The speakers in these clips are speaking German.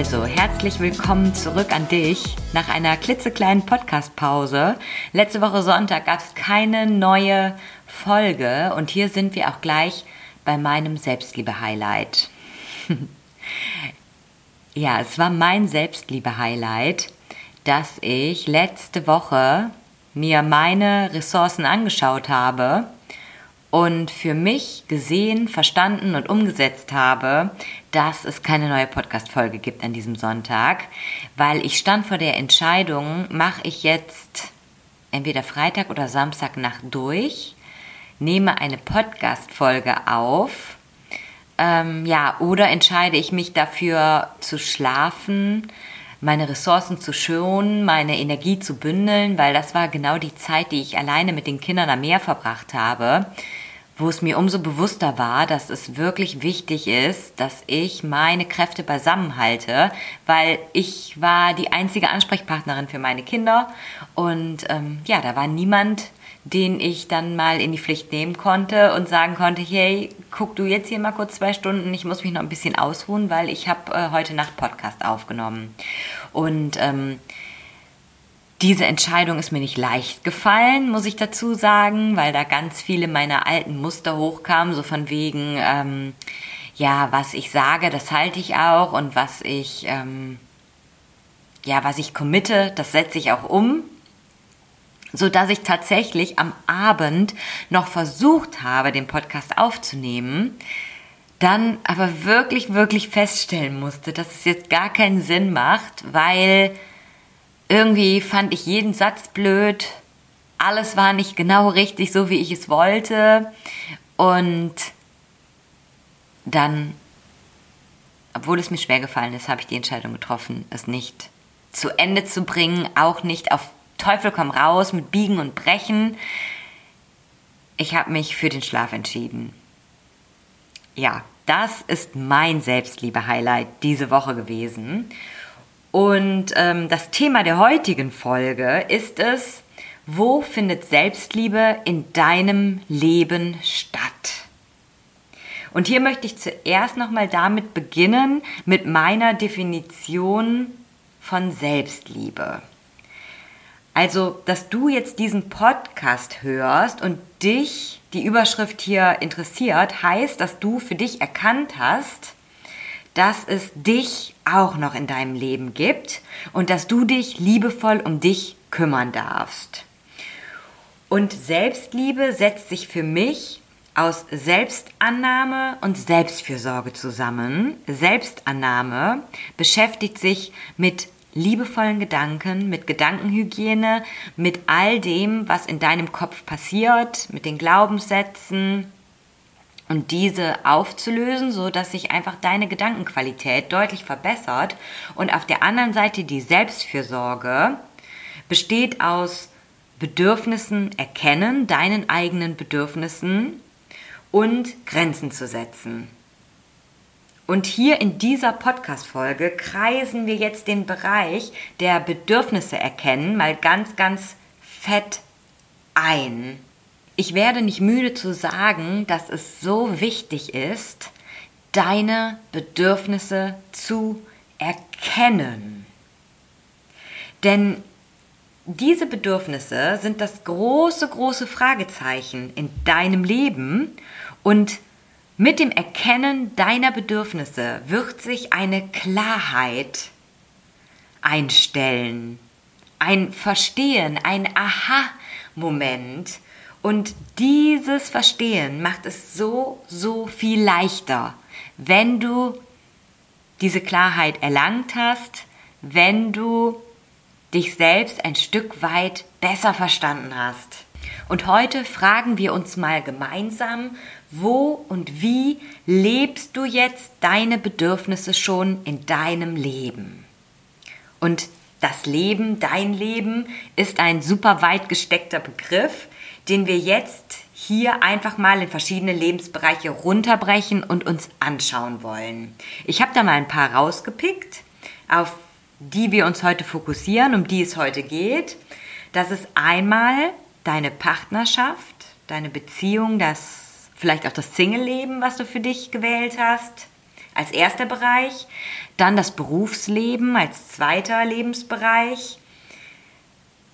Also, herzlich willkommen zurück an dich nach einer klitzekleinen Podcast-Pause. Letzte Woche Sonntag gab es keine neue Folge und hier sind wir auch gleich bei meinem Selbstliebe-Highlight. ja, es war mein Selbstliebe-Highlight, dass ich letzte Woche mir meine Ressourcen angeschaut habe und für mich gesehen, verstanden und umgesetzt habe, dass es keine neue Podcast-Folge gibt an diesem Sonntag, weil ich stand vor der Entscheidung, mache ich jetzt entweder Freitag oder Samstagnacht durch, nehme eine Podcast-Folge auf, ähm, ja, oder entscheide ich mich dafür zu schlafen, meine Ressourcen zu schonen, meine Energie zu bündeln, weil das war genau die Zeit, die ich alleine mit den Kindern am Meer verbracht habe wo es mir umso bewusster war, dass es wirklich wichtig ist, dass ich meine Kräfte beisammenhalte, weil ich war die einzige Ansprechpartnerin für meine Kinder. Und ähm, ja, da war niemand, den ich dann mal in die Pflicht nehmen konnte und sagen konnte, hey, guck du jetzt hier mal kurz zwei Stunden, ich muss mich noch ein bisschen ausruhen, weil ich habe äh, heute Nacht Podcast aufgenommen. Und ähm, diese Entscheidung ist mir nicht leicht gefallen, muss ich dazu sagen, weil da ganz viele meiner alten Muster hochkamen, so von wegen, ähm, ja, was ich sage, das halte ich auch und was ich, ähm, ja, was ich committe, das setze ich auch um, so dass ich tatsächlich am Abend noch versucht habe, den Podcast aufzunehmen, dann aber wirklich, wirklich feststellen musste, dass es jetzt gar keinen Sinn macht, weil irgendwie fand ich jeden Satz blöd. Alles war nicht genau richtig, so wie ich es wollte. Und dann, obwohl es mir schwer gefallen ist, habe ich die Entscheidung getroffen, es nicht zu Ende zu bringen, auch nicht auf Teufel komm raus mit Biegen und Brechen. Ich habe mich für den Schlaf entschieden. Ja, das ist mein Selbstliebe-Highlight diese Woche gewesen. Und ähm, das Thema der heutigen Folge ist es, wo findet Selbstliebe in deinem Leben statt? Und hier möchte ich zuerst nochmal damit beginnen, mit meiner Definition von Selbstliebe. Also, dass du jetzt diesen Podcast hörst und dich die Überschrift hier interessiert, heißt, dass du für dich erkannt hast, dass es dich auch noch in deinem Leben gibt und dass du dich liebevoll um dich kümmern darfst. Und Selbstliebe setzt sich für mich aus Selbstannahme und Selbstfürsorge zusammen. Selbstannahme beschäftigt sich mit liebevollen Gedanken, mit Gedankenhygiene, mit all dem, was in deinem Kopf passiert, mit den Glaubenssätzen, und diese aufzulösen, so dass sich einfach deine Gedankenqualität deutlich verbessert. Und auf der anderen Seite die Selbstfürsorge besteht aus Bedürfnissen erkennen, deinen eigenen Bedürfnissen und Grenzen zu setzen. Und hier in dieser Podcast-Folge kreisen wir jetzt den Bereich der Bedürfnisse erkennen mal ganz, ganz fett ein. Ich werde nicht müde zu sagen, dass es so wichtig ist, deine Bedürfnisse zu erkennen. Denn diese Bedürfnisse sind das große, große Fragezeichen in deinem Leben und mit dem Erkennen deiner Bedürfnisse wird sich eine Klarheit einstellen, ein Verstehen, ein Aha-Moment, und dieses Verstehen macht es so, so viel leichter, wenn du diese Klarheit erlangt hast, wenn du dich selbst ein Stück weit besser verstanden hast. Und heute fragen wir uns mal gemeinsam, wo und wie lebst du jetzt deine Bedürfnisse schon in deinem Leben? Und das Leben, dein Leben, ist ein super weit gesteckter Begriff, den wir jetzt hier einfach mal in verschiedene Lebensbereiche runterbrechen und uns anschauen wollen. Ich habe da mal ein paar rausgepickt, auf die wir uns heute fokussieren, um die es heute geht. Das ist einmal deine Partnerschaft, deine Beziehung, das vielleicht auch das Single-Leben, was du für dich gewählt hast, als erster Bereich. Dann das Berufsleben als zweiter Lebensbereich.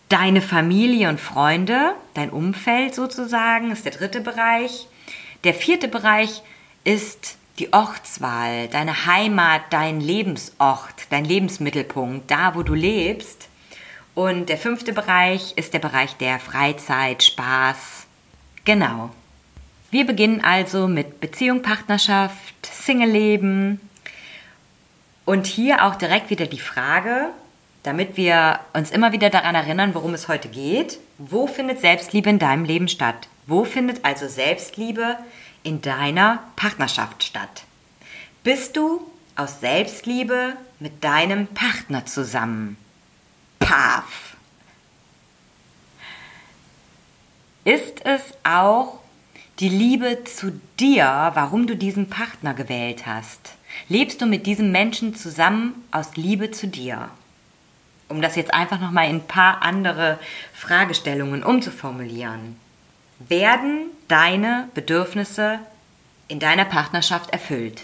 Deine Familie und Freunde, dein Umfeld sozusagen, ist der dritte Bereich. Der vierte Bereich ist die Ortswahl, deine Heimat, dein Lebensort, dein Lebensmittelpunkt, da wo du lebst. Und der fünfte Bereich ist der Bereich der Freizeit, Spaß. Genau. Wir beginnen also mit Beziehung, Partnerschaft, Single-Leben. Und hier auch direkt wieder die Frage, damit wir uns immer wieder daran erinnern, worum es heute geht. Wo findet Selbstliebe in deinem Leben statt? Wo findet also Selbstliebe in deiner Partnerschaft statt? Bist du aus Selbstliebe mit deinem Partner zusammen? Paf! Ist es auch die Liebe zu dir, warum du diesen Partner gewählt hast? Lebst du mit diesem Menschen zusammen aus Liebe zu dir? Um das jetzt einfach nochmal in ein paar andere Fragestellungen umzuformulieren. Werden deine Bedürfnisse in deiner Partnerschaft erfüllt?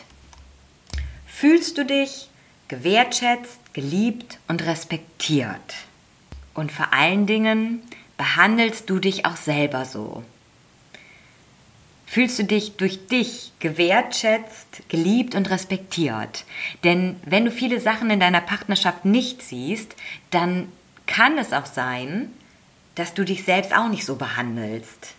Fühlst du dich gewertschätzt, geliebt und respektiert? Und vor allen Dingen behandelst du dich auch selber so? Fühlst du dich durch dich gewertschätzt, geliebt und respektiert. Denn wenn du viele Sachen in deiner Partnerschaft nicht siehst, dann kann es auch sein, dass du dich selbst auch nicht so behandelst.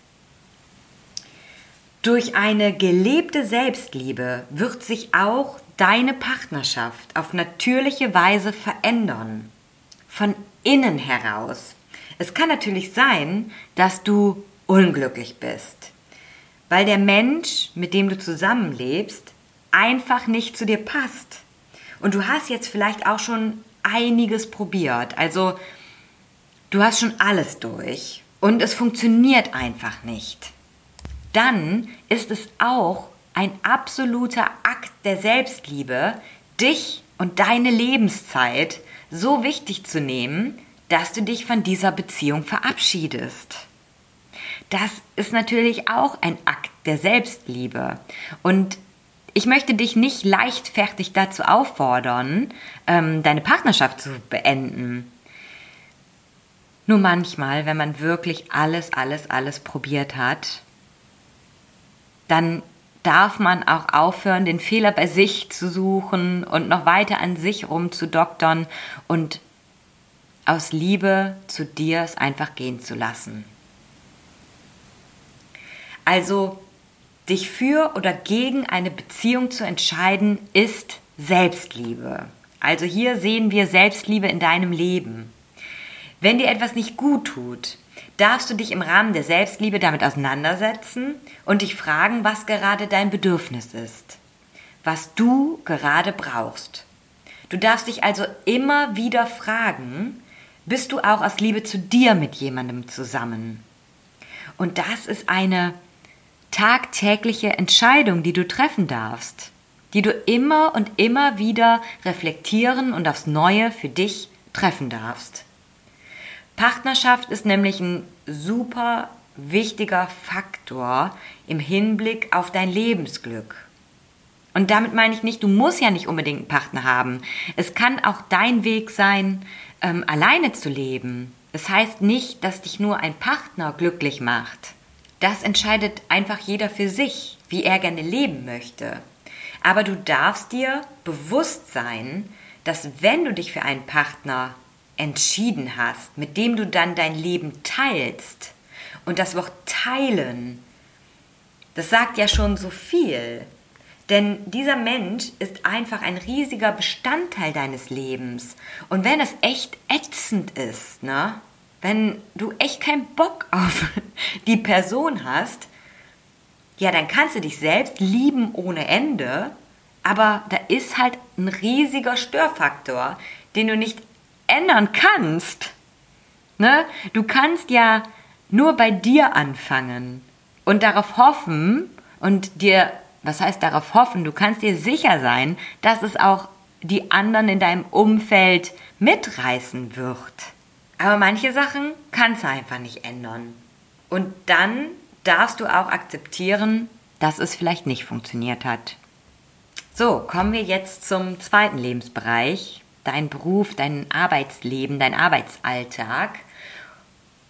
Durch eine gelebte Selbstliebe wird sich auch deine Partnerschaft auf natürliche Weise verändern. Von innen heraus. Es kann natürlich sein, dass du unglücklich bist weil der Mensch, mit dem du zusammenlebst, einfach nicht zu dir passt. Und du hast jetzt vielleicht auch schon einiges probiert. Also du hast schon alles durch und es funktioniert einfach nicht. Dann ist es auch ein absoluter Akt der Selbstliebe, dich und deine Lebenszeit so wichtig zu nehmen, dass du dich von dieser Beziehung verabschiedest das ist natürlich auch ein Akt der Selbstliebe. Und ich möchte dich nicht leichtfertig dazu auffordern, ähm, deine Partnerschaft zu beenden. Nur manchmal, wenn man wirklich alles, alles, alles probiert hat, dann darf man auch aufhören, den Fehler bei sich zu suchen und noch weiter an sich rumzudoktern und aus Liebe zu dir es einfach gehen zu lassen. Also dich für oder gegen eine Beziehung zu entscheiden, ist Selbstliebe. Also hier sehen wir Selbstliebe in deinem Leben. Wenn dir etwas nicht gut tut, darfst du dich im Rahmen der Selbstliebe damit auseinandersetzen und dich fragen, was gerade dein Bedürfnis ist, was du gerade brauchst. Du darfst dich also immer wieder fragen, bist du auch aus Liebe zu dir mit jemandem zusammen? Und das ist eine tagtägliche Entscheidung, die du treffen darfst, die du immer und immer wieder reflektieren und aufs Neue für dich treffen darfst. Partnerschaft ist nämlich ein super wichtiger Faktor im Hinblick auf dein Lebensglück. Und damit meine ich nicht, du musst ja nicht unbedingt einen Partner haben. Es kann auch dein Weg sein, ähm, alleine zu leben. Es das heißt nicht, dass dich nur ein Partner glücklich macht. Das entscheidet einfach jeder für sich, wie er gerne leben möchte. Aber du darfst dir bewusst sein, dass wenn du dich für einen Partner entschieden hast, mit dem du dann dein Leben teilst, und das Wort teilen, das sagt ja schon so viel. Denn dieser Mensch ist einfach ein riesiger Bestandteil deines Lebens. Und wenn es echt ätzend ist, ne, wenn du echt keinen Bock auf die Person hast, ja, dann kannst du dich selbst lieben ohne Ende, aber da ist halt ein riesiger Störfaktor, den du nicht ändern kannst. Ne? Du kannst ja nur bei dir anfangen und darauf hoffen und dir, was heißt darauf hoffen, du kannst dir sicher sein, dass es auch die anderen in deinem Umfeld mitreißen wird. Aber manche Sachen kannst du einfach nicht ändern. Und dann darfst du auch akzeptieren, dass es vielleicht nicht funktioniert hat. So, kommen wir jetzt zum zweiten Lebensbereich, dein Beruf, dein Arbeitsleben, dein Arbeitsalltag.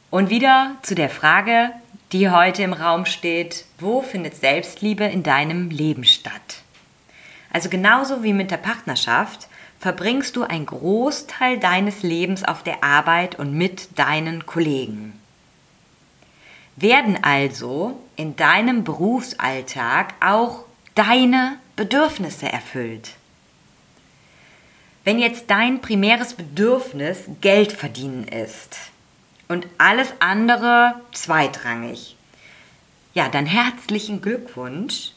Und wieder zu der Frage, die heute im Raum steht, wo findet Selbstliebe in deinem Leben statt? Also genauso wie mit der Partnerschaft verbringst du einen Großteil deines Lebens auf der Arbeit und mit deinen Kollegen. Werden also in deinem Berufsalltag auch deine Bedürfnisse erfüllt? Wenn jetzt dein primäres Bedürfnis Geld verdienen ist, und alles andere zweitrangig. Ja, dann herzlichen Glückwunsch.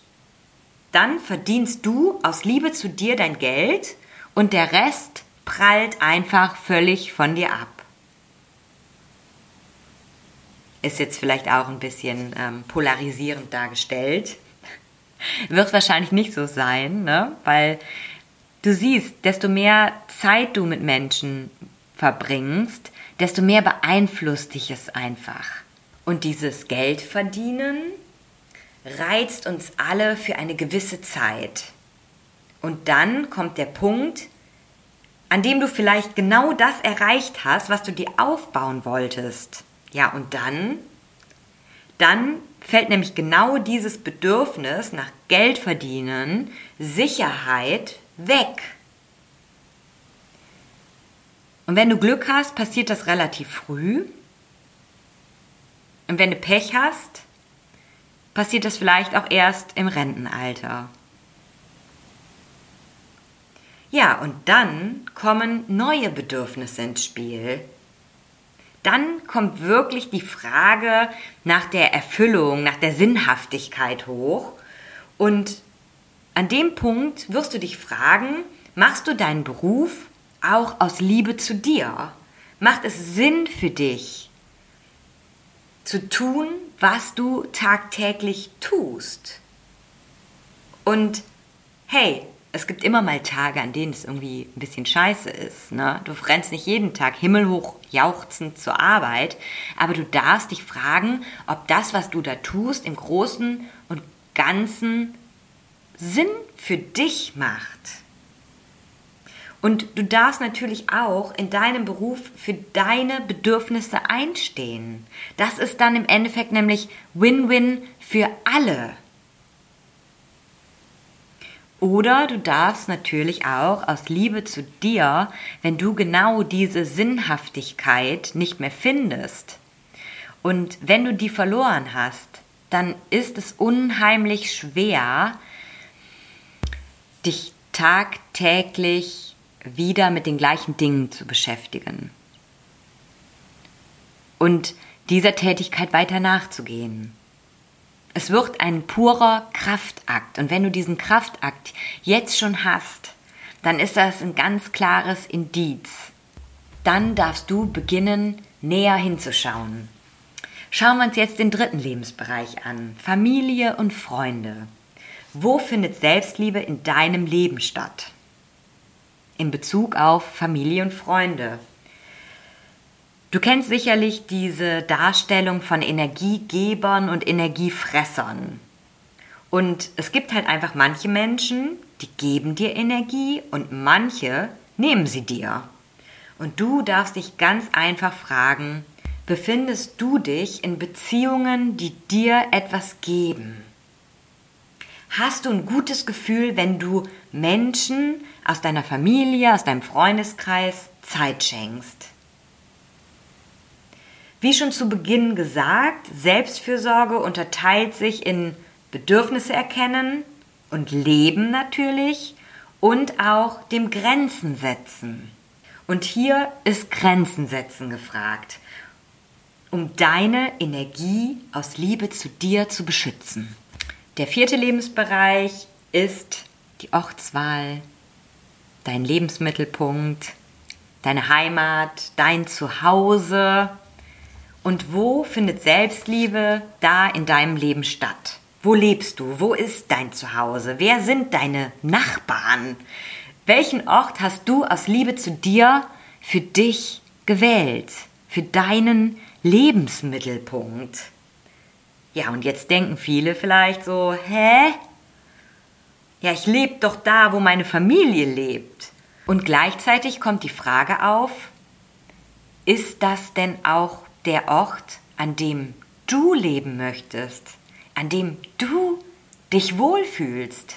Dann verdienst du aus Liebe zu dir dein Geld und der Rest prallt einfach völlig von dir ab. Ist jetzt vielleicht auch ein bisschen ähm, polarisierend dargestellt. Wird wahrscheinlich nicht so sein, ne? weil du siehst, desto mehr Zeit du mit Menschen verbringst, desto mehr beeinflusst dich es einfach. Und dieses Geld verdienen reizt uns alle für eine gewisse Zeit. Und dann kommt der Punkt, an dem du vielleicht genau das erreicht hast, was du dir aufbauen wolltest. Ja, und dann, dann fällt nämlich genau dieses Bedürfnis nach Geld verdienen, Sicherheit weg. Und wenn du Glück hast, passiert das relativ früh. Und wenn du Pech hast, passiert das vielleicht auch erst im Rentenalter. Ja, und dann kommen neue Bedürfnisse ins Spiel. Dann kommt wirklich die Frage nach der Erfüllung, nach der Sinnhaftigkeit hoch. Und an dem Punkt wirst du dich fragen, machst du deinen Beruf auch aus Liebe zu dir? Macht es Sinn für dich zu tun, was du tagtäglich tust? Und hey, es gibt immer mal Tage, an denen es irgendwie ein bisschen scheiße ist. Ne? Du rennst nicht jeden Tag himmelhoch jauchzend zur Arbeit, aber du darfst dich fragen, ob das, was du da tust, im Großen und Ganzen Sinn für dich macht. Und du darfst natürlich auch in deinem Beruf für deine Bedürfnisse einstehen. Das ist dann im Endeffekt nämlich Win-Win für alle. Oder du darfst natürlich auch aus Liebe zu dir, wenn du genau diese Sinnhaftigkeit nicht mehr findest und wenn du die verloren hast, dann ist es unheimlich schwer, dich tagtäglich wieder mit den gleichen Dingen zu beschäftigen und dieser Tätigkeit weiter nachzugehen. Es wird ein purer Kraftakt und wenn du diesen Kraftakt jetzt schon hast, dann ist das ein ganz klares Indiz. Dann darfst du beginnen, näher hinzuschauen. Schauen wir uns jetzt den dritten Lebensbereich an, Familie und Freunde. Wo findet Selbstliebe in deinem Leben statt? in Bezug auf Familie und Freunde. Du kennst sicherlich diese Darstellung von Energiegebern und Energiefressern. Und es gibt halt einfach manche Menschen, die geben dir Energie und manche nehmen sie dir. Und du darfst dich ganz einfach fragen, befindest du dich in Beziehungen, die dir etwas geben? Hast du ein gutes Gefühl, wenn du Menschen aus deiner Familie, aus deinem Freundeskreis Zeit schenkst? Wie schon zu Beginn gesagt, Selbstfürsorge unterteilt sich in Bedürfnisse erkennen und Leben natürlich und auch dem Grenzen setzen. Und hier ist Grenzen setzen gefragt, um deine Energie aus Liebe zu dir zu beschützen. Der vierte Lebensbereich ist die Ortswahl, dein Lebensmittelpunkt, deine Heimat, dein Zuhause? Und wo findet Selbstliebe da in deinem Leben statt? Wo lebst du? Wo ist dein Zuhause? Wer sind deine Nachbarn? Welchen Ort hast du aus Liebe zu dir für dich gewählt? Für deinen Lebensmittelpunkt? Ja, und jetzt denken viele vielleicht so, hä? Ja, ich lebe doch da, wo meine Familie lebt. Und gleichzeitig kommt die Frage auf, ist das denn auch der Ort, an dem du leben möchtest, an dem du dich wohlfühlst?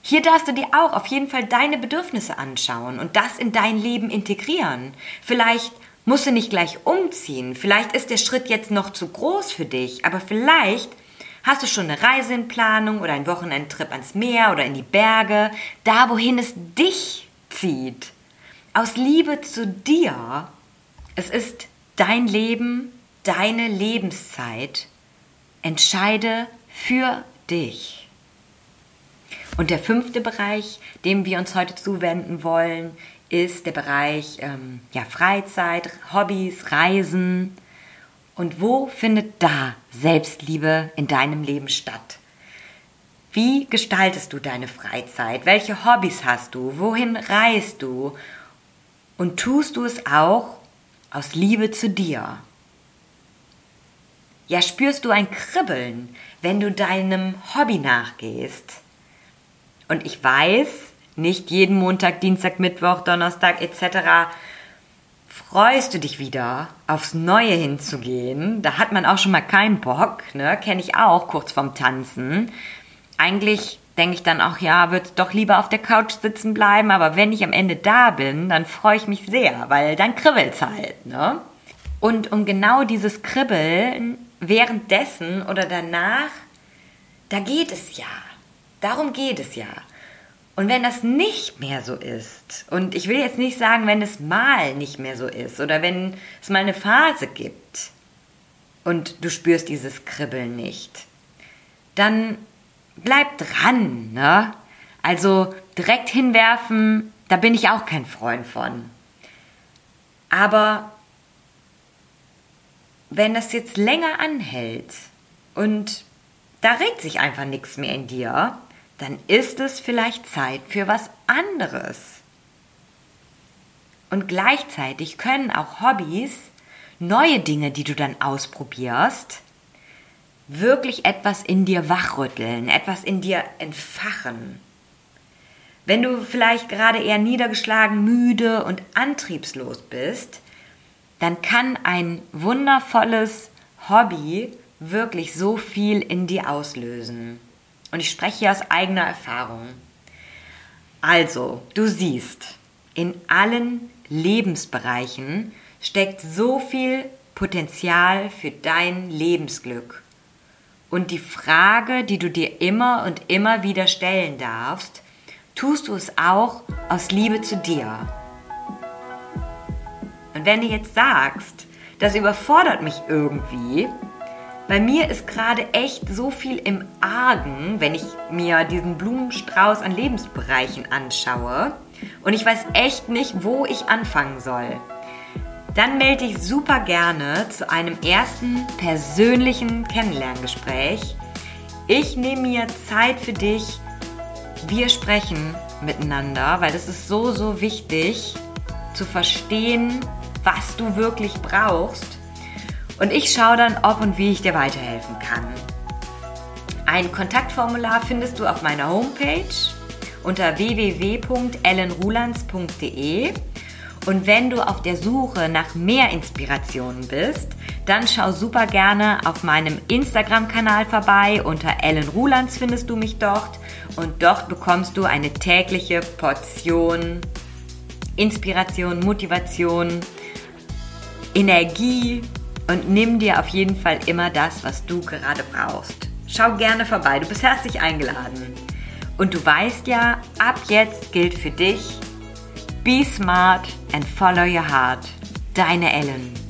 Hier darfst du dir auch auf jeden Fall deine Bedürfnisse anschauen und das in dein Leben integrieren. Vielleicht musst du nicht gleich umziehen, vielleicht ist der Schritt jetzt noch zu groß für dich, aber vielleicht Hast du schon eine Reise in Planung oder einen Wochenendtrip ans Meer oder in die Berge, da wohin es dich zieht? Aus Liebe zu dir. Es ist dein Leben, deine Lebenszeit. Entscheide für dich. Und der fünfte Bereich, dem wir uns heute zuwenden wollen, ist der Bereich ähm, ja, Freizeit, Hobbys, Reisen. Und wo findet da Selbstliebe in deinem Leben statt? Wie gestaltest du deine Freizeit? Welche Hobbys hast du? Wohin reist du? Und tust du es auch aus Liebe zu dir? Ja, spürst du ein Kribbeln, wenn du deinem Hobby nachgehst? Und ich weiß, nicht jeden Montag, Dienstag, Mittwoch, Donnerstag etc freust du dich wieder, aufs Neue hinzugehen. Da hat man auch schon mal keinen Bock, ne? Kenne ich auch kurz vorm Tanzen. Eigentlich denke ich dann auch, ja, würde doch lieber auf der Couch sitzen bleiben, aber wenn ich am Ende da bin, dann freue ich mich sehr, weil dann kribbelt's halt, ne? Und um genau dieses Kribbeln währenddessen oder danach, da geht es ja. Darum geht es ja. Und wenn das nicht mehr so ist, und ich will jetzt nicht sagen, wenn es mal nicht mehr so ist oder wenn es mal eine Phase gibt und du spürst dieses Kribbeln nicht, dann bleib dran, ne? Also direkt hinwerfen, da bin ich auch kein Freund von. Aber wenn das jetzt länger anhält und da regt sich einfach nichts mehr in dir, dann ist es vielleicht Zeit für was anderes. Und gleichzeitig können auch Hobbys, neue Dinge, die du dann ausprobierst, wirklich etwas in dir wachrütteln, etwas in dir entfachen. Wenn du vielleicht gerade eher niedergeschlagen, müde und antriebslos bist, dann kann ein wundervolles Hobby wirklich so viel in dir auslösen. Und ich spreche hier aus eigener Erfahrung. Also, du siehst, in allen Lebensbereichen steckt so viel Potenzial für dein Lebensglück. Und die Frage, die du dir immer und immer wieder stellen darfst, tust du es auch aus Liebe zu dir? Und wenn du jetzt sagst, das überfordert mich irgendwie, bei mir ist gerade echt so viel im Argen, wenn ich mir diesen Blumenstrauß an Lebensbereichen anschaue und ich weiß echt nicht, wo ich anfangen soll. Dann melde dich super gerne zu einem ersten persönlichen Kennenlerngespräch. Ich nehme mir Zeit für dich. Wir sprechen miteinander, weil es ist so, so wichtig zu verstehen, was du wirklich brauchst und ich schaue dann, ob und wie ich dir weiterhelfen kann. Ein Kontaktformular findest du auf meiner Homepage unter www.ellenrulands.de. Und wenn du auf der Suche nach mehr Inspirationen bist, dann schau super gerne auf meinem Instagram-Kanal vorbei. Unter Ellen Rulands findest du mich dort. Und dort bekommst du eine tägliche Portion Inspiration, Motivation, Energie und nimm dir auf jeden Fall immer das, was du gerade brauchst. Schau gerne vorbei, du bist herzlich eingeladen. Und du weißt ja, ab jetzt gilt für dich, be smart and follow your heart. Deine Ellen.